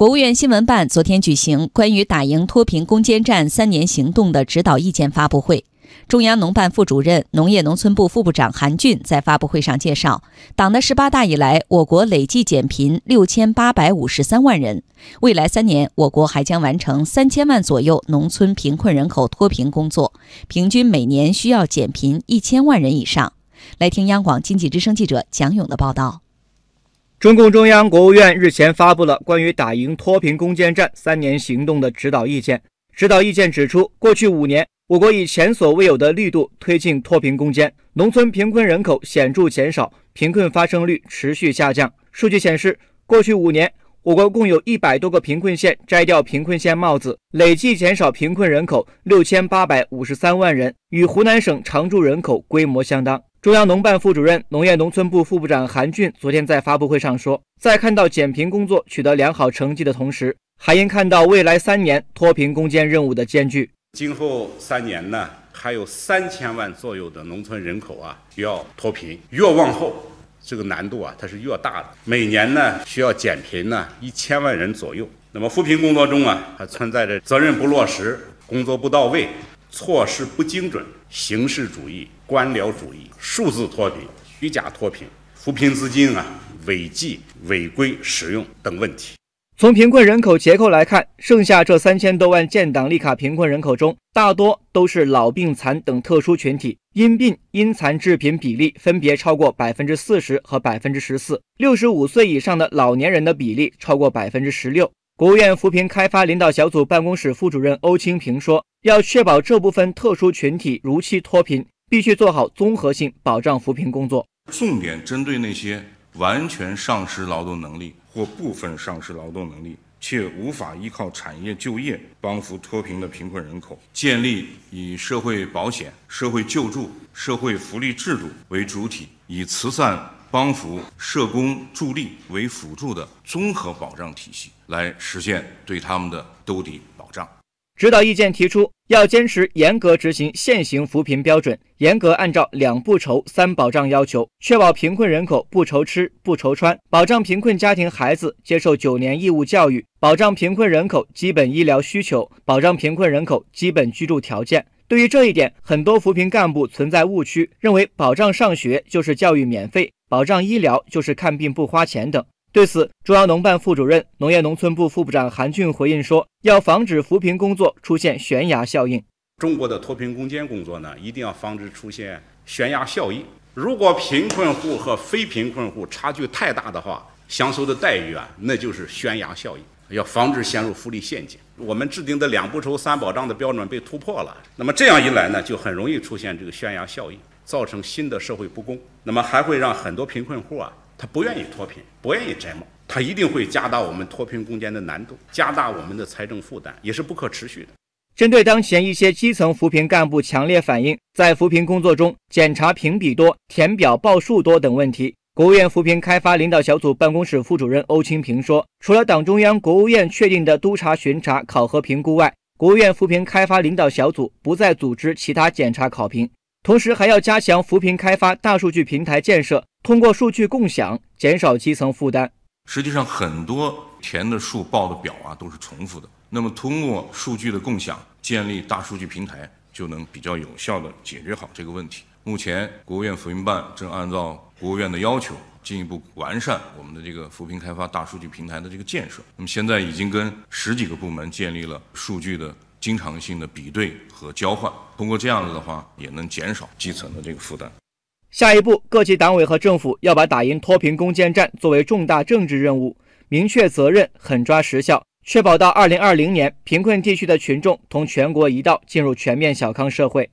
国务院新闻办昨天举行关于打赢脱贫攻坚战三年行动的指导意见发布会。中央农办副主任、农业农村部副部长韩俊在发布会上介绍，党的十八大以来，我国累计减贫六千八百五十三万人。未来三年，我国还将完成三千万左右农村贫困人口脱贫工作，平均每年需要减贫一千万人以上。来听央广经济之声记者蒋勇的报道。中共中央、国务院日前发布了关于打赢脱贫攻坚战三年行动的指导意见。指导意见指出，过去五年，我国以前所未有的力度推进脱贫攻坚，农村贫困人口显著减少，贫困发生率持续下降。数据显示，过去五年，我国共有一百多个贫困县摘掉贫困县帽子，累计减少贫困人口六千八百五十三万人，与湖南省常住人口规模相当。中央农办副主任、农业农村部副部长韩俊昨天在发布会上说，在看到减贫工作取得良好成绩的同时，还应看到未来三年脱贫攻坚任务的艰巨。今后三年呢，还有三千万左右的农村人口啊需要脱贫，越往后这个难度啊它是越大的。每年呢需要减贫呢一千万人左右。那么扶贫工作中啊还存在着责任不落实、工作不到位。措施不精准、形式主义、官僚主义、数字脱贫、虚假脱贫、扶贫资金啊违纪违规使用等问题。从贫困人口结构来看，剩下这三千多万建档立卡贫困人口中，大多都是老、病、残等特殊群体，因病因残致贫比例分别超过百分之四十和百分之十四。六十五岁以上的老年人的比例超过百分之十六。国务院扶贫开发领导小组办公室副主任欧清平说：“要确保这部分特殊群体如期脱贫，必须做好综合性保障扶贫工作，重点针对那些完全丧失劳动能力或部分丧失劳动能力且无法依靠产业就业帮扶脱贫的贫困人口，建立以社会保险、社会救助、社会福利制度为主体，以慈善。”帮扶社工助力为辅助的综合保障体系，来实现对他们的兜底保障。指导意见提出，要坚持严格执行现行扶贫标准，严格按照两不愁、三保障要求，确保贫困人口不愁吃不愁穿，保障贫困家庭孩子接受九年义务教育，保障贫困人口基本医疗需求，保障贫困人口基本居住条件。对于这一点，很多扶贫干部存在误区，认为保障上学就是教育免费。保障医疗就是看病不花钱等。对此，中央农办副主任、农业农村部副部长韩俊回应说：“要防止扶贫工作出现悬崖效应。中国的脱贫攻坚工作呢，一定要防止出现悬崖效应。如果贫困户和非贫困户差距太大的话，享受的待遇啊，那就是悬崖效应。要防止陷入福利陷阱。我们制定的两不愁三保障的标准被突破了，那么这样一来呢，就很容易出现这个悬崖效应。”造成新的社会不公，那么还会让很多贫困户啊，他不愿意脱贫，不愿意摘帽，他一定会加大我们脱贫攻坚的难度，加大我们的财政负担，也是不可持续的。针对当前一些基层扶贫干部强烈反映在扶贫工作中检查评比多、填表报数多等问题，国务院扶贫开发领导小组办公室副主任欧清平说，除了党中央、国务院确定的督查、巡查、考核、评估外，国务院扶贫开发领导小组不再组织其他检查考评。同时还要加强扶贫开发大数据平台建设，通过数据共享减少基层负担。实际上，很多填的数、报的表啊都是重复的。那么，通过数据的共享，建立大数据平台，就能比较有效地解决好这个问题。目前，国务院扶贫办正按照国务院的要求，进一步完善我们的这个扶贫开发大数据平台的这个建设。那么，现在已经跟十几个部门建立了数据的。经常性的比对和交换，通过这样子的话，也能减少基层的这个负担。下一步，各级党委和政府要把打赢脱贫攻坚战作为重大政治任务，明确责任，狠抓实效，确保到二零二零年，贫困地区的群众同全国一道进入全面小康社会。